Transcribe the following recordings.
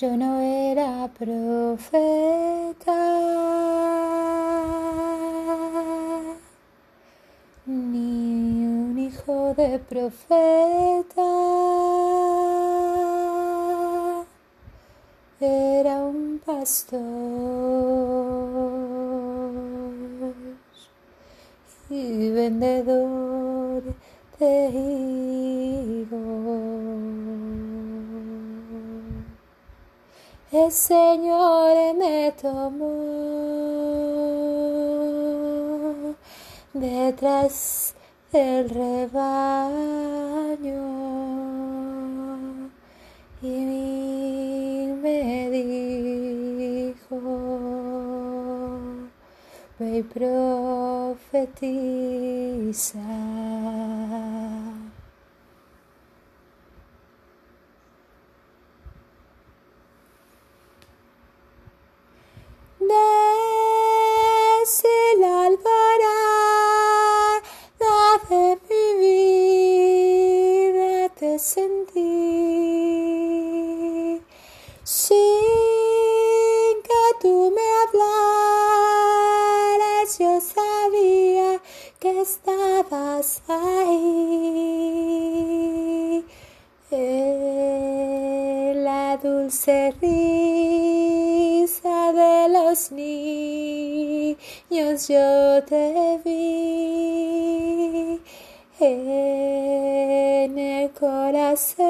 yo no era profeta, ni un hijo de profeta, era un pastor y vendedor de El Señor me tomó detrás del rebaño y me dijo, ve profetiza. Sentí sin que tú me hablaras yo sabía que estabas ahí. En la dulce risa de los niños yo te corazón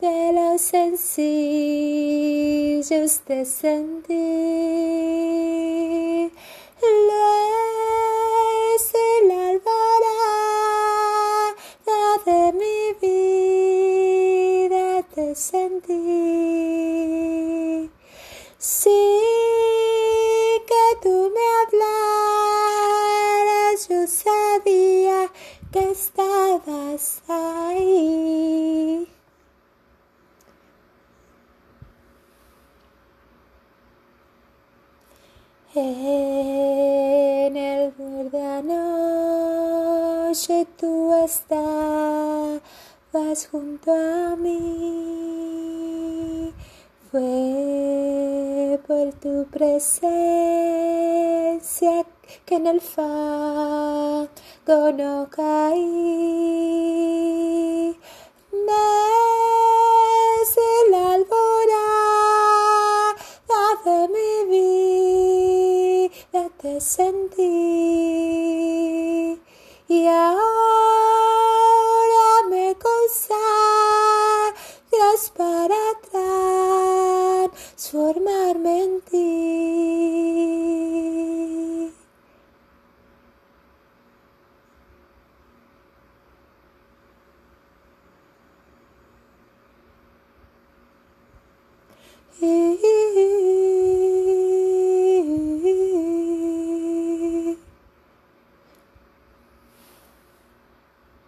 de los sencillos te sentí. Desde la alborada de mi vida te sentí. Sin que tú me hablaras yo sabía que estabas ahí En el borde anoche tú estabas junto a mí. Fue por tu presencia que en el fango no caí. Sentí y ahora me consagras para transformarme en ti.